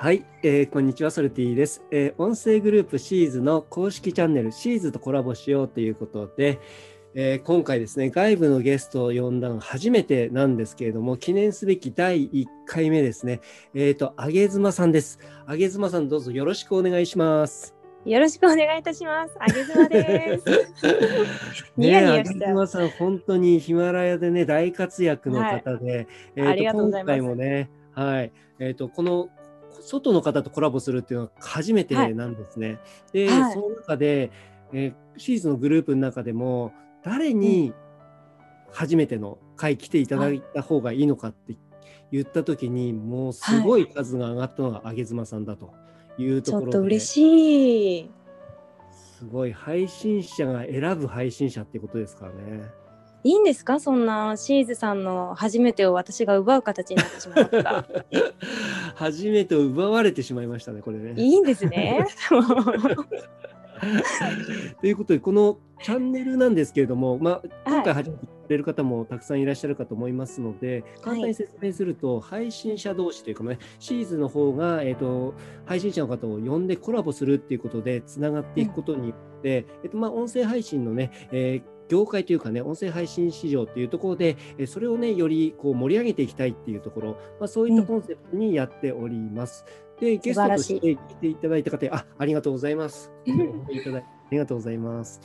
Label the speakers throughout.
Speaker 1: はい、えー、こんにちはソルティです、えー、音声グループシーズの公式チャンネルシーズとコラボしようということで、えー、今回ですね外部のゲストを呼んだの初めてなんですけれども記念すべき第1回目ですねえっ、ー、とあげずまさんですあげずまさんどうぞよろしくお願いします
Speaker 2: よろしくお願いいたします。あげずまです。
Speaker 1: ニヤニヤした。あさん、本当にヒマラヤでね、大活躍の方で、
Speaker 2: はい、えっ、と、
Speaker 1: 今回もね、はい、えっ、ー、と、この外の方とコラボするっていうのは初めてなんですね。はい、で、はい、その中で、えー、シーズンのグループの中でも誰に初めての回来ていただいた方がいいのかって言った時に、もうすごい数が上がったのが上妻さんだというところで、
Speaker 2: ちょっと嬉しい。
Speaker 1: すごい配信者が選ぶ配信者ってことですからね。
Speaker 2: いいんですか？そんなシーズさんの初めてを私が奪う形になってしまった
Speaker 1: 初めてを奪われてしまいましたねこれね。
Speaker 2: いいんですね。
Speaker 1: ということでこのチャンネルなんですけれども、まあ、今回初めて聞かれる方もたくさんいらっしゃるかと思いますので、はい、簡単に説明すると、配信者同士というかねシーズの方が、えーと、配信者の方を呼んでコラボするっていうことでつながっていくことによって、うん、えーとまあ、音声配信のね、えー業界というかね、音声配信市場というところで、それをね、よりこう盛り上げていきたいっていうところ、まあ、そういったコンセプトにやっております。うん、で、ゲストとして来ていただいた方、あありがとうございます。ありがとうございます。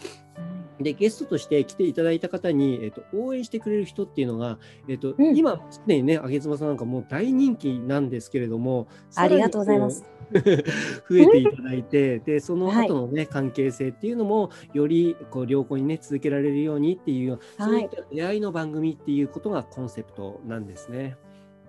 Speaker 1: で、ゲストとして来ていただいた方に、えっと、応援してくれる人っていうのが、えっと、うん、今、すでにね、あげつまさんなんかもう大人気なんですけれども、
Speaker 2: ありがとうございます。
Speaker 1: 増えていただいて、で、その後のね、はい、関係性っていうのも、よりこう良好にね、続けられるようにっていう、そういった出会いの番組っていうことがコンセプトなんですね。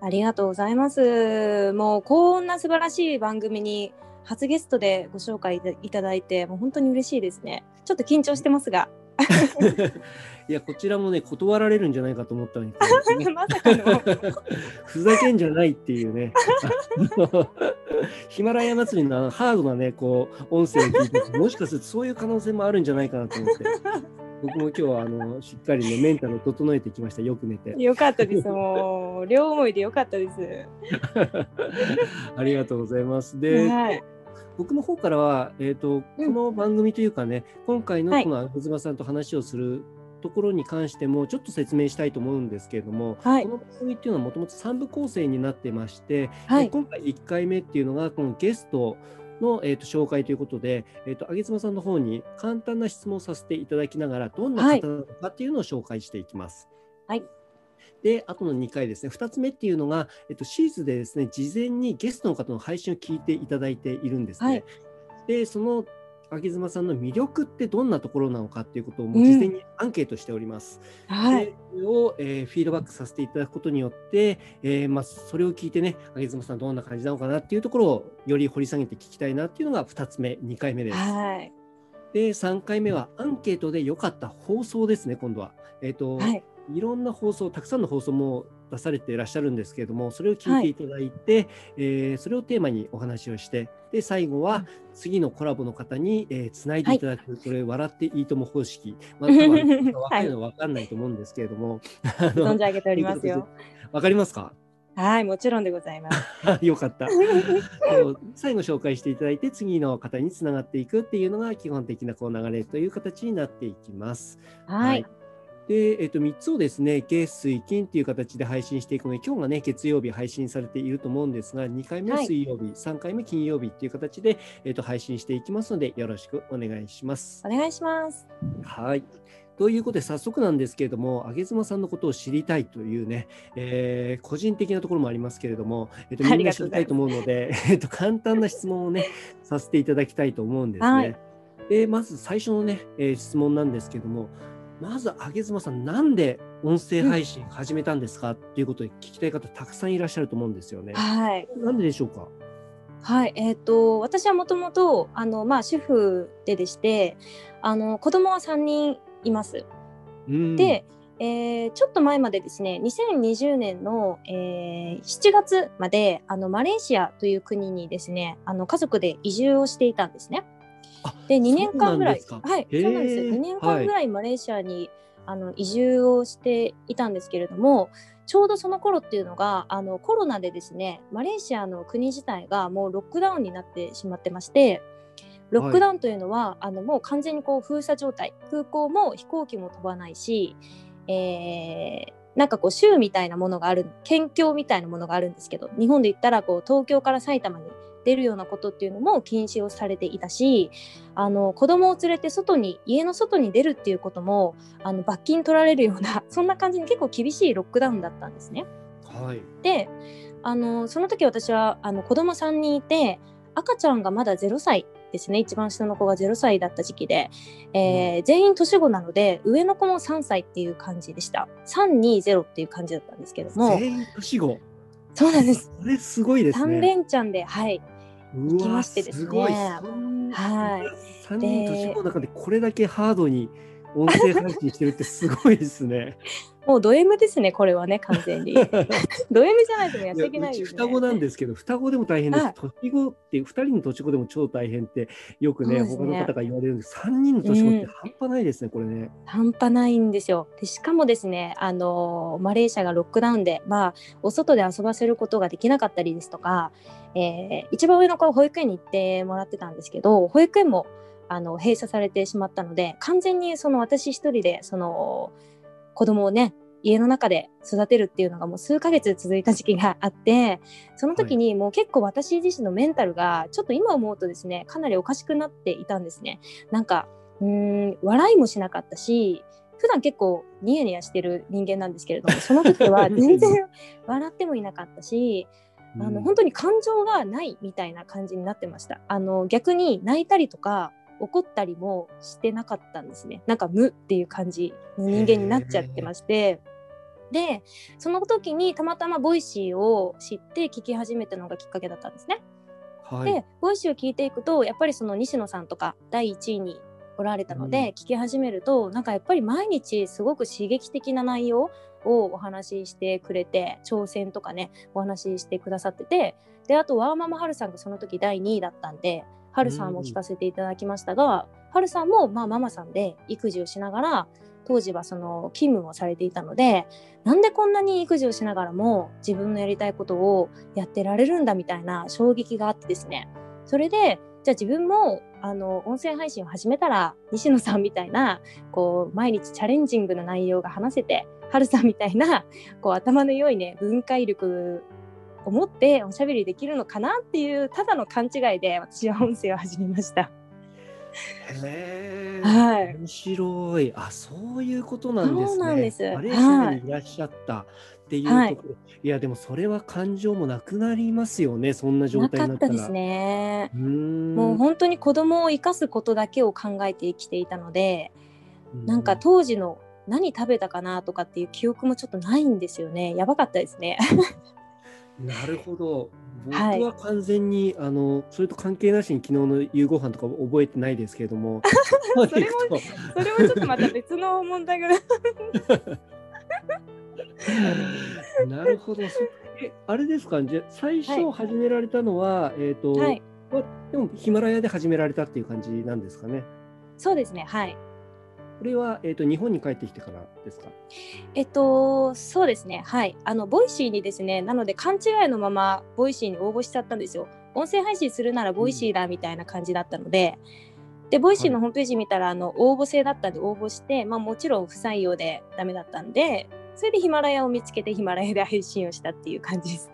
Speaker 2: ありがとうございます。もうこんな素晴らしい番組に初ゲストでご紹介いただいて、もう本当に嬉しいですね。ちょっと緊張してますが。
Speaker 1: いや、こちらもね、断られるんじゃないかと思ったのに、
Speaker 2: ね、まさかの
Speaker 1: ふざけんじゃないっていうね。ヒマラヤ祭りのハードなね、こう、音声を聞いて、もしかするとそういう可能性もあるんじゃないかなと思って。僕も今日はあのしっかりねメンタルを整えてきました。よく寝て。
Speaker 2: よかったです。もう両思いでよかったです。
Speaker 1: ありがとうございます。で、はい、僕の方からは、えーと、この番組というかね、今回のこの東妻さんと話をするところに関してもちょっと説明したいと思うんですけれども、はい、この番組っていうのはもともと3部構成になってまして、はい、今回1回目っていうのがこのゲストの、えーと、紹介ということで、えーと、あげつまさんの方に簡単な質問をさせていただきながらどんな方なのかっていうのを紹介していきます。
Speaker 2: はい
Speaker 1: で、あとの2回ですね、2つ目っていうのが、えっと、シーズでですね、事前にゲストの方の配信を聞いていただいているんですね。はい、で、その秋妻さんの魅力ってどんなところなのかっていうことをもう事前にアンケートしております。
Speaker 2: うん、はい、
Speaker 1: それを、えー、フィードバックさせていただくことによって、えーまあ、それを聞いてね、秋妻さんどんな感じなのかなっていうところをより掘り下げて聞きたいなっていうのが2つ目、2回目です。
Speaker 2: はい、
Speaker 1: で、3回目はアンケートで良かった放送ですね、今度は。えっ、ー、と、はいいろんな放送、たくさんの放送も出されていらっしゃるんですけれども、それを聞いていただいて、はい、えー、それをテーマにお話をして、で最後は次のコラボの方に、えー、つないでいただく、はい、これ、笑っていいとも方式、まあ、多分分かるの分かんないと思うんですけれども、
Speaker 2: 存じ上げておりますよ。
Speaker 1: わかりますか？
Speaker 2: はい、もちろんでございま
Speaker 1: す。よかった。最後紹介していただいて、次の方につながっていくっていうのが基本的なこう流れという形になっていきます。
Speaker 2: はい、はい
Speaker 1: で、えっと、3つをですね、月、水、金っていう形で配信していくので、今日がね、月曜日配信されていると思うんですが、2回目水曜日、はい、3回目金曜日っていう形で、えっと、配信していきますので、よろしくお願いします。
Speaker 2: お願いします。
Speaker 1: はい。ということで、早速なんですけれども、上妻さんのことを知りたいというね、えー、個人的なところもありますけれども、えっと、みんな知りたいと思うので、えっと、簡単な質問をね、させていただきたいと思うんですね。はい、で、まず最初のね、えー、質問なんですけれども、まず、あげずまさん、なんで音声配信始めたんですか、うん、っていうことで聞きたい方、たくさんいらっしゃると思うんですよね。
Speaker 2: はい。
Speaker 1: なんででしょうか？
Speaker 2: はい、えっ、ー、と、私はもともと、あの、まあ、主婦ででして、あの、子供は3人います。うん、で、えー、ちょっと前までですね2020年の、えー、7月まであのマレーシアという国にですねあの家族で移住をしていたんですね。
Speaker 1: で2
Speaker 2: 年間ぐらいはいそうなんです。2年間ぐらいマレーシアに、あの移住をしていたんですけれどもちょうどその頃っていうのがあのコロナでですねマレーシアの国自体がもうロックダウンになってしまってましてロックダウンというのは、はい、あのもう完全にこう封鎖状態空港も飛行機も飛ばないし、えー、なんかこう州みたいなものがある県境みたいなものがあるんですけど日本で言ったらこう東京から埼玉に出るようなことっていうのも禁止をされていたしあの子供を連れて外に家の外に出るっていうこともあの罰金取られるような そんな感じに結構厳しいロックダウンだったんですね。
Speaker 1: はい、
Speaker 2: であのその時私はあの子供3人いて赤ちゃんがまだ0歳ですね。一番下の子が0歳だった時期で、えー、うん、全員年子なので上の子も3歳っていう感じでした。320っていう感じだったんですけども。
Speaker 1: 全員年子。
Speaker 2: そうなんです。
Speaker 1: それすごいですね。
Speaker 2: 3連チャンではい行きましてですね。
Speaker 1: はい。3人年子の中でこれだけハードに音声配信してるってすごいですね。
Speaker 2: もうド M ですね、これはね、完全に。ド M じゃないとやっていけないです、ね、
Speaker 1: 双子なんですけど、双子でも大変です。年子って2人の年子でも超大変って、よくね、ね他の方が言われるんです3人の年子って半端ないですね、うん、これね。
Speaker 2: 半端ないんですよ。でしかもですね、あのマレーシアがロックダウンで、まあ、お外で遊ばせることができなかったりですとか、えー、一番上の子は保育園に行ってもらってたんですけど、保育園もあの閉鎖されてしまったので、完全にその私一人で、その、子供をね家の中で育てるっていうのがもう数ヶ月続いた時期があってその時にもう結構私自身のメンタルがちょっと今思うとですねかなりおかしくなっていたんですね。なんかうん笑いもしなかったし普段結構ニヤニヤしてる人間なんですけれどもその時は 全然笑ってもいなかったしあの本当に感情がないみたいな感じになってました。あの逆に泣いたりとか怒ったりもしてなかったんですね。なんか無っていう感じの人間になっちゃってまして。でその時にたまたま Voicy を知って聞き始めたのがきっかけだったんですね。はい、で Voicy を聞いていくとやっぱりその西野さんとか第1位におられたので、うん、聞き始めるとなんかやっぱり毎日すごく刺激的な内容をお話ししてくれて挑戦とかねお話ししてくださっててであとワーママハルさんがその時第2位だったんではるさんも聞かせていただきましたが、はるさんもまあママさんで育児をしながら当時はその勤務をされていたのでなんでこんなに育児をしながらも自分のやりたいことをやってられるんだみたいな衝撃があってですね。それでじゃあ自分もあの音声配信を始めたら西野さんみたいなこう毎日チャレンジングな内容が話せてはるさんみたいなこう頭の良いね分解力を持っておしゃべりできるのかなっていうただの勘違いで私は音声を始めました。
Speaker 1: へえ、はい、面白い。あ、そういうことなんですね。そうなんです。マレーシアにいらっしゃったっていうところ、はい、いやでもそれは感情もなくなりますよね。そんな状態になったら。
Speaker 2: ですね。もう本当に子供を生かすことだけを考えて生きていたので、なんか当時の何食べたかなとかっていう記憶もちょっとないんですよね。やばかったですね。
Speaker 1: なるほど。僕は完全に、あのそれと関係なしに昨日の夕ご飯とか覚えてないですけれども
Speaker 2: それもそれもちょっとまた別の問題が
Speaker 1: なるほど。えあれですか？じゃ最初始められたのは、はい、えっ、ー、と、はい、でもヒマラヤで始められたっていう感じなんですかね？
Speaker 2: そうですね。はい。
Speaker 1: これは、えーと、日本に帰ってきてからですか？
Speaker 2: えっと、そうですね。はい。あの、 Voicy にですね、なので勘違いのまま、 Voicy に応募しちゃったんですよ。音声配信するなら Voicy だみたいな感じだったので、うん、で、 Voicy のホームページ見たら、あの、応募制だったんで応募して、まあもちろん不採用でダメだったんで、それでヒマラヤを見つけてヒマラヤで配信をしたっていう感じです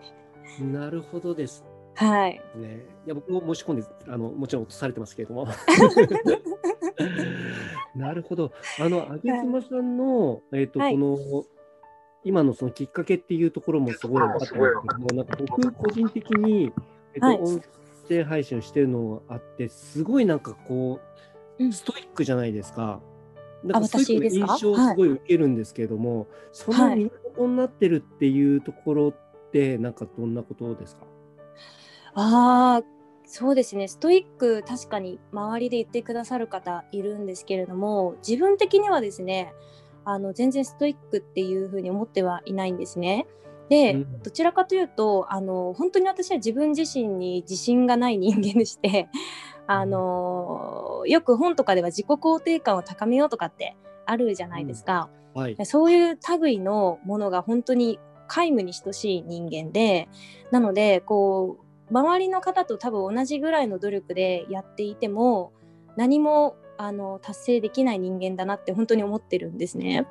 Speaker 1: ね。なるほどです。
Speaker 2: はい。
Speaker 1: ね、いや僕も申し込んであのもちろん落とされてますけれども。なるほど。あの、あげつまさんの、えっ、と、この、今のそのきっかけっていうところもすごい分かったんですけども、なんか僕個人的に、えっ、と、音声配信をしてるのがあって、すごいなんかこう、ストイックじゃないですか。なんかそういう印象をすごい受けるんですけれども、その源になってるっていうところって、なんかどんなことですか？
Speaker 2: ああ、そうですね。ストイック確かに周りで言ってくださる方いるんですけれども自分的にはですねあの全然ストイックっていうふうに思ってはいないんですね。で、うん、どちらかというとあの本当に私は自分自身に自信がない人間でしてあのよく本とかでは自己肯定感を高めようとかってあるじゃないですか、
Speaker 1: うん。はい、
Speaker 2: そういう類のものが本当に皆無に等しい人間でなのでこう周りの方と多分同じぐらいの努力でやっていても何もあの達成できない人間だなって本当に思ってるんですね。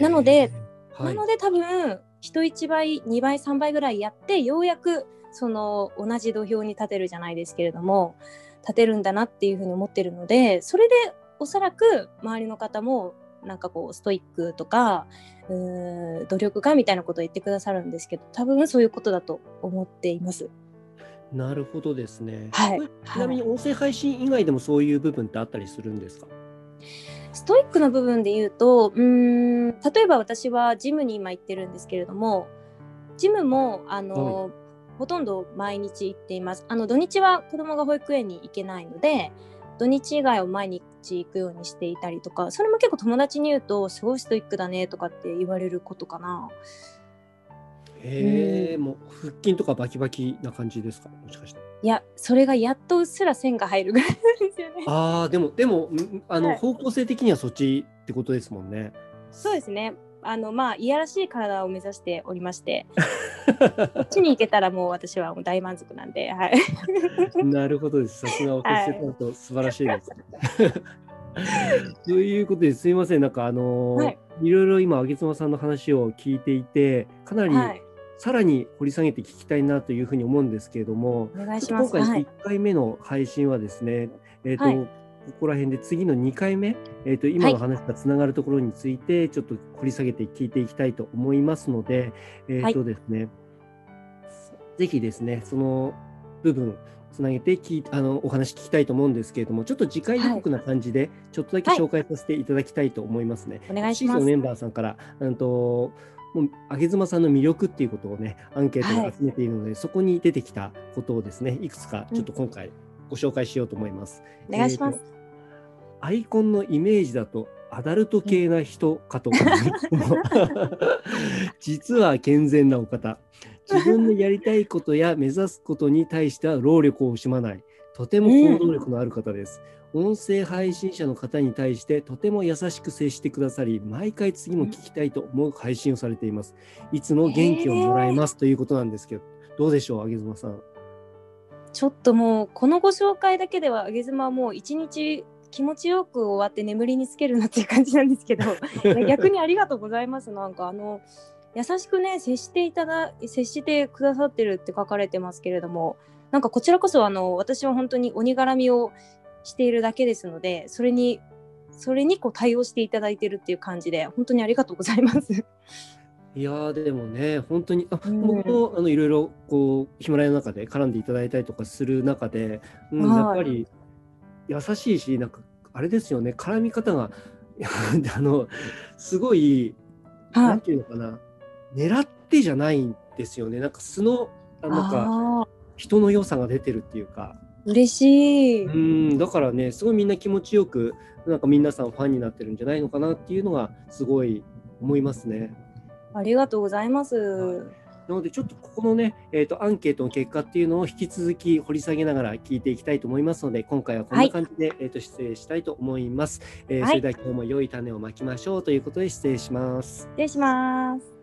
Speaker 2: なので、はい、なので多分人1倍2倍3倍ぐらいやってようやくその同じ土俵に立てるじゃないですけれども立てるんだなっていうふうに思ってるのでそれでおそらく周りの方もなんかこうストイックとかう努力家みたいなことを言ってくださるんですけど多分そういうことだと思っています。
Speaker 1: なるほどですね。
Speaker 2: はい。
Speaker 1: ちなみに音声配信以外でもそういう部分ってあったりするんですか？
Speaker 2: ストイックな部分で言うと、うん、例えば私はジムに今行ってるんですけれども、ジムもあの、はい、ほとんど毎日行っています。あの土日は子供が保育園に行けないので、土日以外を毎日行くようにしていたりとか、それも結構友達に言うと、すごいストイックだねとかって言われることかな。
Speaker 1: へえ、もう腹筋とかバキバキな感じですか？もしかして。
Speaker 2: いや、それがやっとうっすら線が入るぐらいなんですよね。
Speaker 1: ああ、でも、でも、あの、はい、方向性的にはそっちってことですもんね。
Speaker 2: そうですね。あの、まあ、いやらしい体を目指しておりまして。こっちに行けたら、もう私はもう大満足なんで、はい。
Speaker 1: なるほどです。さすがお骨折と素晴らしいです、ね。ということですみません、なんかあのーはい、いろいろ今、あげつまさんの話を聞いていて、かなり、はいさらに掘り下げて聞きたいなというふうに思うんですけれども、
Speaker 2: お願いします
Speaker 1: 今回1回目の配信はですね、はい、えーと、はい、ここら辺で次の2回目、えーと、今の話がつながるところについて、ちょっと掘り下げて聞いていきたいと思いますので、えーとですね、はい、ぜひですね、その部分、つなげてきあのお話聞きたいと思うんですけれども、ちょっと次回予告な感じで、ちょっとだけ紹介させていただきたいと思いますね。
Speaker 2: はい、お願いします。
Speaker 1: メンバーさんから、うんともう上妻さんの魅力っていうことをねアンケートで集めているので、はい、そこに出てきたことをですねいくつかちょっと今回ご紹介しようと思います。
Speaker 2: うん、お願いします、
Speaker 1: えー、アイコンのイメージだとアダルト系な人かと思う、ん、実は健全なお方自分のやりたいことや目指すことに対しては労力を惜しまないとても行動力のある方です。音声配信者の方に対してとても優しく接してくださり、毎回次も聞きたいと思う配信をされています。いつも元気をもらえますということなんですけど、どうでしょう、あげずまさん。
Speaker 2: ちょっともう、このご紹介だけでは、あげずまはもう一日気持ちよく終わって眠りにつけるなっていう感じなんですけど、逆にありがとうございます。なんかあの、優しくね、接していただ、接してくださってるって書かれてますけれども、なんかこちらこそあの私は本当に鬼絡みをしているだけですのでそれにそれにこう対応していただいてるっていう感じで本当にありがとうございます。
Speaker 1: いやでもね本当にあ、うん、僕もあのいろいろこうヒマラヤの中で絡んでいただいたりとかする中で、うん、やっぱり優しいしなんかあれですよね絡み方が あのすごい、はい、なんていうのかな狙ってじゃないんですよねなんか素のなんか人の良さが出てるっていうか。
Speaker 2: 嬉しい。
Speaker 1: うん、だからね、すごいみんな気持ちよく、なんか皆さんファンになってるんじゃないのかなっていうのがすごい思いますね。
Speaker 2: ありがとうございます。はい、
Speaker 1: なのでちょっとここのね、えーと、アンケートの結果っていうのを引き続き掘り下げながら聞いていきたいと思いますので今回はこんな感じで、はい、えーと、失礼したいと思います、えー、それでは今日も良い種をまきましょうということで失礼します。
Speaker 2: 失礼します。